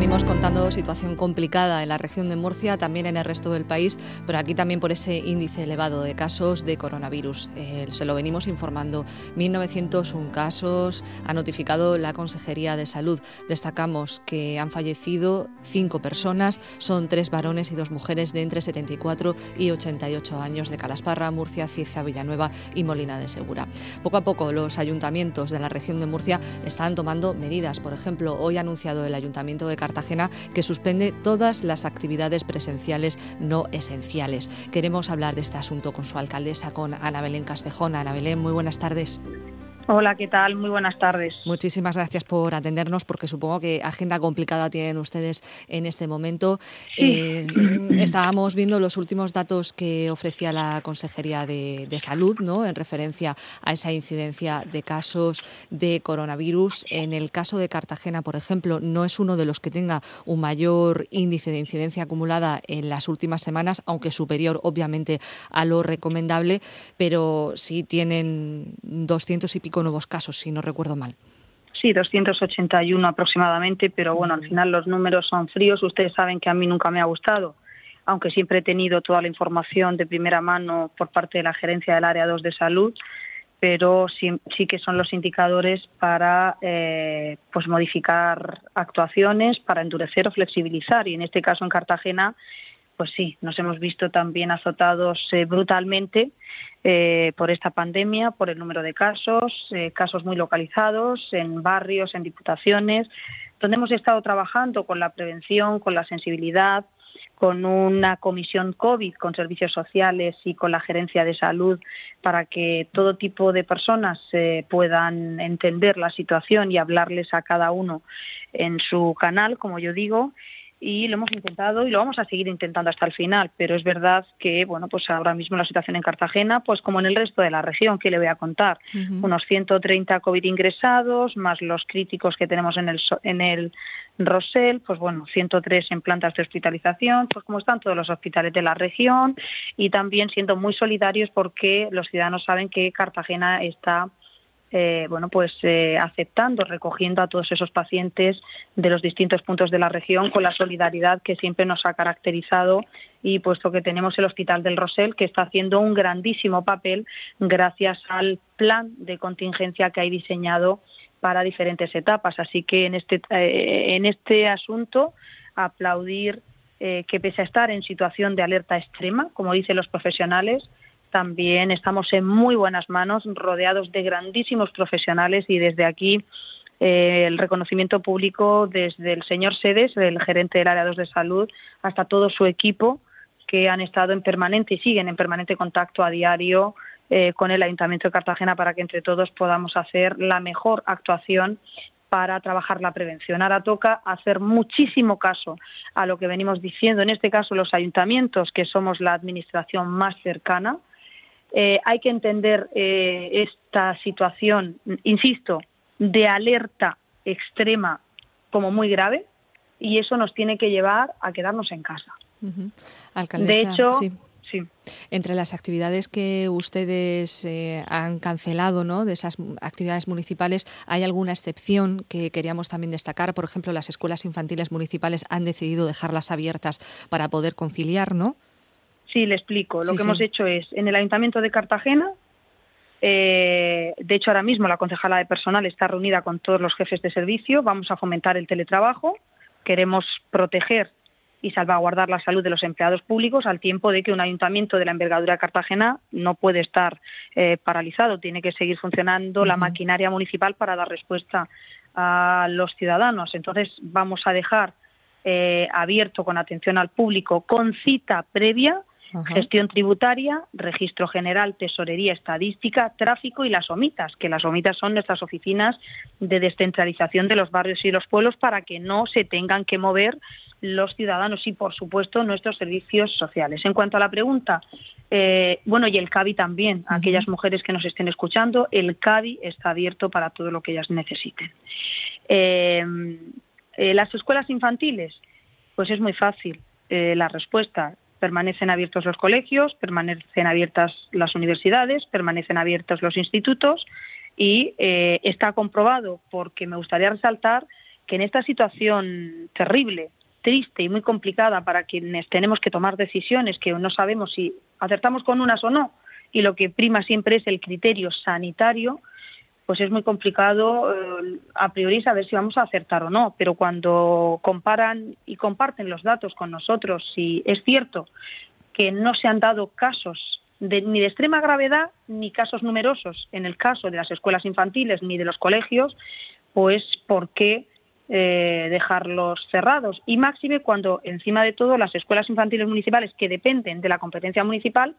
venimos contando, situación complicada en la región de Murcia, también en el resto del país, pero aquí también por ese índice elevado de casos de coronavirus. Eh, se lo venimos informando. 1.901 casos ha notificado la Consejería de Salud. Destacamos que han fallecido cinco personas, son tres varones y dos mujeres de entre 74 y 88 años de Calasparra, Murcia, Cieza, Villanueva y Molina de Segura. Poco a poco los ayuntamientos de la región de Murcia están tomando medidas. Por ejemplo, hoy ha anunciado el Ayuntamiento de Cartagena que suspende todas las actividades presenciales no esenciales. Queremos hablar de este asunto con su alcaldesa, con Ana Belén Castejón. Ana Belén, muy buenas tardes. Hola, ¿qué tal? Muy buenas tardes. Muchísimas gracias por atendernos porque supongo que agenda complicada tienen ustedes en este momento. Eh, estábamos viendo los últimos datos que ofrecía la Consejería de, Salud ¿no? en referencia a esa incidencia de casos de coronavirus. En el caso de Cartagena, por ejemplo, no es uno de los que tenga un mayor índice de incidencia acumulada en las últimas semanas, aunque superior obviamente a lo recomendable, pero sí tienen 200 y pico nuevos casos, si no recuerdo mal. Sí, 281 aproximadamente, pero bueno, al final los números son fríos. Ustedes saben que a mí nunca me ha gustado, aunque siempre he tenido toda la información de primera mano por parte de la gerencia del área 2 de salud, pero sí, sí que son los indicadores para eh, pues modificar actuaciones, para endurecer o flexibilizar. Y en este caso en Cartagena, pues sí, nos hemos visto también azotados eh, brutalmente eh, por esta pandemia, por el número de casos, eh, casos muy localizados en barrios, en diputaciones, donde hemos estado trabajando con la prevención, con la sensibilidad, con una comisión COVID, con servicios sociales y con la gerencia de salud para que todo tipo de personas eh, puedan entender la situación y hablarles a cada uno en su canal, como yo digo, y lo hemos intentado y lo vamos a seguir intentando hasta el final, pero es verdad que bueno, pues ahora mismo la situación en Cartagena, pues como en el resto de la región, que le voy a contar, unos 130 COVID ingresados, más los críticos que tenemos en el en el Rosell, pues bueno, 103 en plantas de hospitalización, pues como están todos los hospitales de la región y también siendo muy solidarios porque los ciudadanos saben que Cartagena está eh, bueno, pues eh, aceptando, recogiendo a todos esos pacientes de los distintos puntos de la región con la solidaridad que siempre nos ha caracterizado y puesto que tenemos el Hospital del Rosell que está haciendo un grandísimo papel gracias al plan de contingencia que hay diseñado para diferentes etapas. Así que en este, eh, en este asunto aplaudir que pese a estar en situación de alerta extrema, como dicen los profesionales, también estamos en muy buenas manos, rodeados de grandísimos profesionales y desde aquí eh, el reconocimiento público desde el señor Sedes, el gerente del área 2 de salud, hasta todo su equipo que han estado en permanente y siguen en permanente contacto a diario eh, con el Ayuntamiento de Cartagena para que entre todos podamos hacer la mejor actuación para trabajar la prevención. Ahora toca hacer muchísimo caso a lo que venimos diciendo, en este caso los ayuntamientos, que somos la administración más cercana, eh, hay que entender eh, esta situación, insisto, de alerta extrema como muy grave y eso nos tiene que llevar a quedarnos en casa. de hecho, sí. entre las actividades que ustedes eh, han cancelado, ¿no? de esas actividades municipales, ¿hay alguna excepción que queríamos también destacar? Por ejemplo, las escuelas infantiles municipales han decidido dejarlas abiertas para poder conciliar, ¿no? Sí, le explico. Lo que hemos hecho es, en el Ayuntamiento de Cartagena, eh, de hecho ahora mismo la concejala de personal está reunida con todos los jefes de servicio, vamos a fomentar el teletrabajo, queremos proteger y salvaguardar la salud de los empleados públicos al tiempo de que un ayuntamiento de la envergadura de Cartagena no puede estar eh, paralizado, tiene que seguir funcionando la maquinaria municipal para dar respuesta a los ciudadanos. Entonces vamos a dejar eh, abierto con atención al público con cita previa Gestión tributaria, registro general, tesorería, estadística, tráfico y las OMITAS, que las OMITAS son nuestras oficinas de descentralización de los barrios y los pueblos para que no se tengan que mover los ciudadanos y, por supuesto, nuestros servicios sociales. En cuanto a la pregunta, eh, bueno, y el CABI también, aquellas mujeres que nos estén escuchando, el CABI está abierto para todo lo que ellas necesiten. Eh, eh, las escuelas infantiles, pues es muy fácil la respuesta permanecen abiertos los colegios, permanecen abiertas las universidades, permanecen abiertos los institutos y eh, está comprobado, porque me gustaría resaltar que en esta situación terrible, triste y muy complicada para quienes tenemos que tomar decisiones que no sabemos si acertamos con unas o no, y lo que prima siempre es el criterio sanitario, pues es muy complicado eh, a priori saber si vamos a acertar o no. Pero cuando comparan y comparten los datos con nosotros, si es cierto que no se han dado casos de, ni de extrema gravedad ni casos numerosos en el caso de las escuelas infantiles ni de los colegios, pues ¿por qué eh, dejarlos cerrados? Y máxime cuando, encima de todo, las escuelas infantiles municipales que dependen de la competencia municipal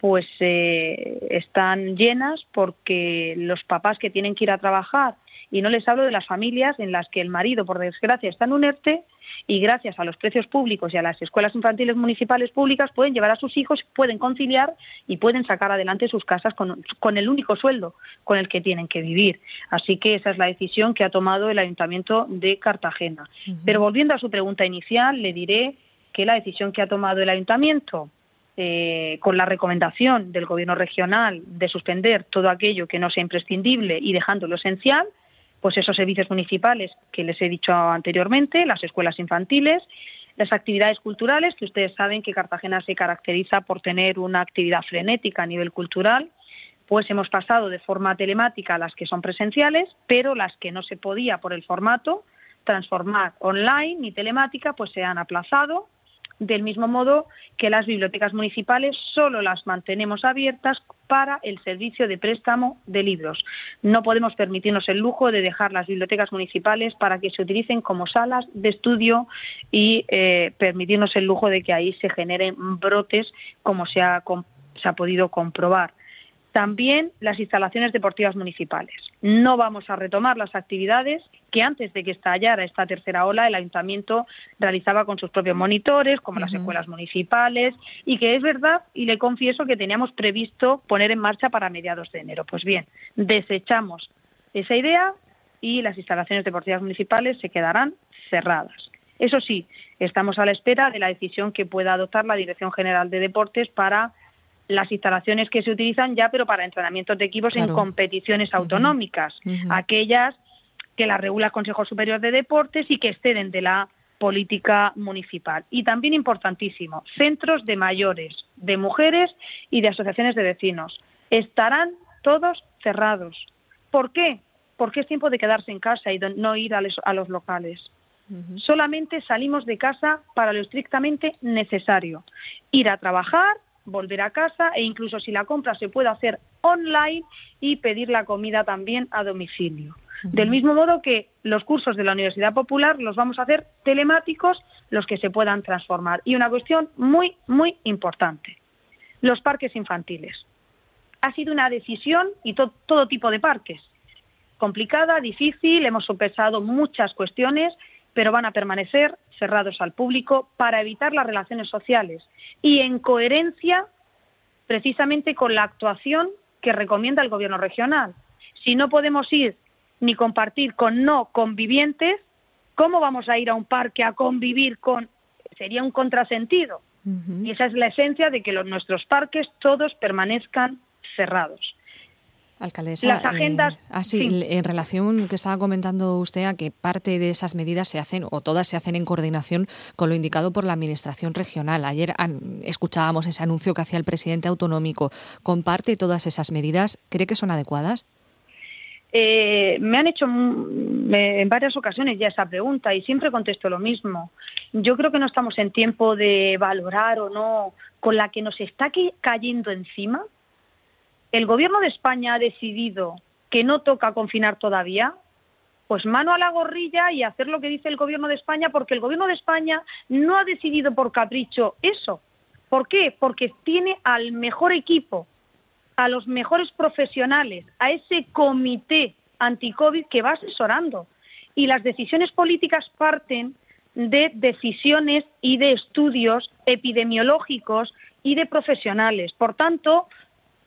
pues eh, están llenas porque los papás que tienen que ir a trabajar, y no les hablo de las familias en las que el marido, por desgracia, está en un ERTE y gracias a los precios públicos y a las escuelas infantiles municipales públicas pueden llevar a sus hijos, pueden conciliar y pueden sacar adelante sus casas con, con el único sueldo con el que tienen que vivir. Así que esa es la decisión que ha tomado el Ayuntamiento de Cartagena. Pero volviendo a su pregunta inicial, le diré que la decisión que ha tomado el Ayuntamiento eh, con la recomendación del Gobierno regional de suspender todo aquello que no sea imprescindible y dejando lo esencial, pues esos servicios municipales que les he dicho anteriormente, las escuelas infantiles, las actividades culturales, que ustedes saben que Cartagena se caracteriza por tener una actividad frenética a nivel cultural, pues hemos pasado de forma telemática a las que son presenciales, pero las que no se podía por el formato transformar online y telemática, pues se han aplazado del mismo modo que las bibliotecas municipales solo las mantenemos abiertas para el servicio de préstamo de libros. No podemos permitirnos el lujo de dejar las bibliotecas municipales para que se utilicen como salas de estudio y eh, permitirnos el lujo de que ahí se generen brotes como se ha, se ha podido comprobar. También las instalaciones deportivas municipales. No vamos a retomar las actividades que antes de que estallara esta tercera ola el ayuntamiento realizaba con sus propios monitores, como las escuelas municipales, y que es verdad, y le confieso que teníamos previsto poner en marcha para mediados de enero. Pues bien, desechamos esa idea y las instalaciones deportivas municipales se quedarán cerradas. Eso sí, estamos a la espera de la decisión que pueda adoptar la Dirección General de Deportes para las instalaciones que se utilizan ya, pero para entrenamientos de equipos en competiciones autonómicas, aquellas que las regula el Consejo Superior de Deportes y que exceden de la política municipal. Y también importantísimo, centros de mayores, de mujeres y de asociaciones de vecinos. Estarán todos cerrados. ¿Por qué? Porque es tiempo de quedarse en casa y no ir a los, locales. Solamente salimos de casa para lo estrictamente necesario. Ir a trabajar volver a casa e incluso si la compra se puede hacer online y pedir la comida también a domicilio. Del mismo modo que los cursos de la Universidad Popular los vamos a hacer telemáticos, los que se puedan transformar. Y una cuestión muy, muy importante, los parques infantiles. Ha sido una decisión y todo tipo de parques. Complicada, difícil, hemos sopesado muchas cuestiones, pero van a permanecer cerrados al público para evitar las relaciones sociales y en coherencia precisamente con la actuación que recomienda el Gobierno regional. Si no podemos ir ni compartir con no convivientes, ¿cómo vamos a ir a un parque a convivir con? Sería un contrasentido. Y esa es la esencia de que los, nuestros parques todos permanezcan cerrados. Alcaldesa, las agendas. Eh, así, en relación que estaba comentando usted a que parte de esas medidas se hacen o todas se hacen en coordinación con lo indicado por la Administración regional. Ayer escuchábamos ese anuncio que hacía el presidente autonómico. ¿Comparte todas esas medidas? ¿Cree que son adecuadas? Eh, me han hecho en varias ocasiones ya esa pregunta y siempre contesto lo mismo. Yo creo que no estamos en tiempo de valorar o no con la que nos está cayendo encima el gobierno de España ha decidido que no toca confinar todavía, pues mano a la gorrilla y hacer lo que dice el gobierno de España, porque el gobierno de España no ha decidido por capricho eso. ¿Por qué? Porque tiene al mejor equipo, a los mejores profesionales, a ese comité anti-COVID que va asesorando. Y las decisiones políticas parten de decisiones y de estudios epidemiológicos y de profesionales. Por tanto,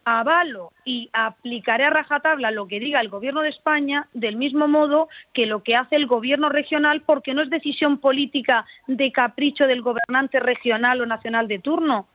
avalo y aplicaré a rajatabla lo que diga el Gobierno de España del mismo modo que lo que hace el Gobierno regional, porque no es decisión política de capricho del gobernante regional o nacional de turno.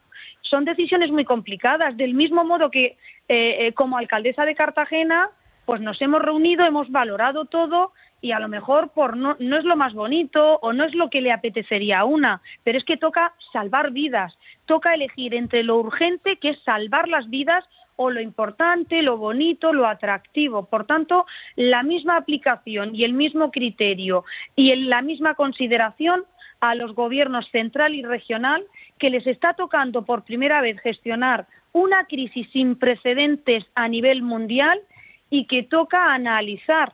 Son decisiones muy complicadas, del mismo modo que eh, eh, como alcaldesa de Cartagena, pues nos hemos reunido, hemos valorado todo y a lo mejor por no, no es lo más bonito o no es lo que le apetecería a una, pero es que toca salvar vidas, toca elegir entre lo urgente, que es salvar las vidas, o lo importante, lo bonito, lo atractivo. Por tanto, la misma aplicación y el mismo criterio y la misma consideración a los gobiernos central y regional que les está tocando por primera vez gestionar una crisis sin precedentes a nivel mundial y que toca analizar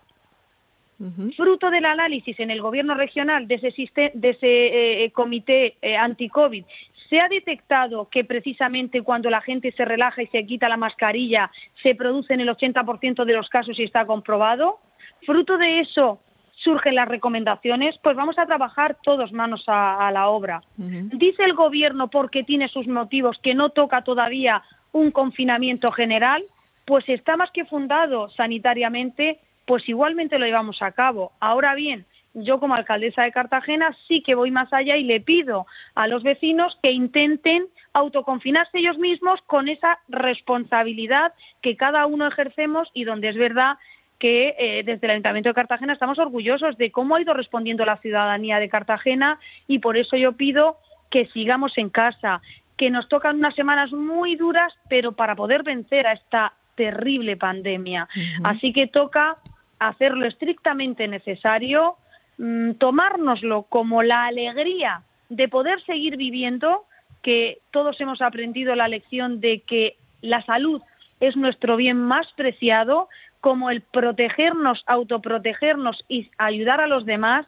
Fruto del análisis en el gobierno regional de ese, de ese eh, comité eh, anti-COVID, se ha detectado que precisamente cuando la gente se relaja y se quita la mascarilla se produce en el 80% de los casos y está comprobado. Fruto de eso surgen las recomendaciones, pues vamos a trabajar todos manos a, la obra. Dice el Gobierno, porque tiene sus motivos, que no toca todavía un confinamiento general, pues está más que fundado sanitariamente pues igualmente lo llevamos a cabo. Ahora bien, yo como alcaldesa de Cartagena sí que voy más allá y le pido a los vecinos que intenten autoconfinarse ellos mismos con esa responsabilidad que cada uno ejercemos y donde es verdad que eh, desde el Ayuntamiento de Cartagena estamos orgullosos de cómo ha ido respondiendo la ciudadanía de Cartagena y por eso yo pido que sigamos en casa, que nos tocan unas semanas muy duras, pero para poder vencer a esta terrible pandemia. Así que toca hacer lo estrictamente necesario, mm, tomárnoslo como la alegría de poder seguir viviendo, que todos hemos aprendido la lección de que la salud es nuestro bien más preciado, como el protegernos, autoprotegernos y ayudar a los demás,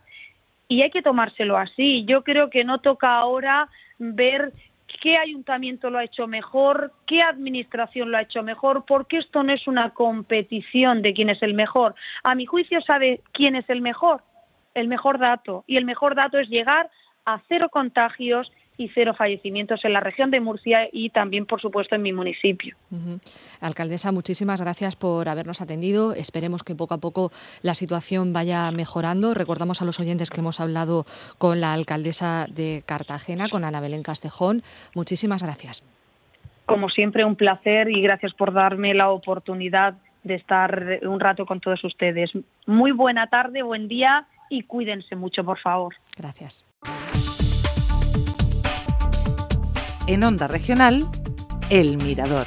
y hay que tomárselo así. Yo creo que no toca ahora ver qué ayuntamiento lo ha hecho mejor, qué administración lo ha hecho mejor, porque esto no es una competición de quién es el mejor. A mi juicio sabe quién es el mejor, el mejor dato, y el mejor dato es llegar a cero contagios y cero fallecimientos en la región de Murcia y también, por supuesto, en mi municipio. Alcaldesa, muchísimas gracias por habernos atendido. Esperemos que poco a poco la situación vaya mejorando. Recordamos a los oyentes que hemos hablado con la alcaldesa de Cartagena, con Ana Belén Castejón. Muchísimas gracias. Como siempre, un placer y gracias por darme la oportunidad de estar un rato con todos ustedes. Muy buena tarde, buen día y cuídense mucho, por favor. Gracias. En Onda Regional, El Mirador.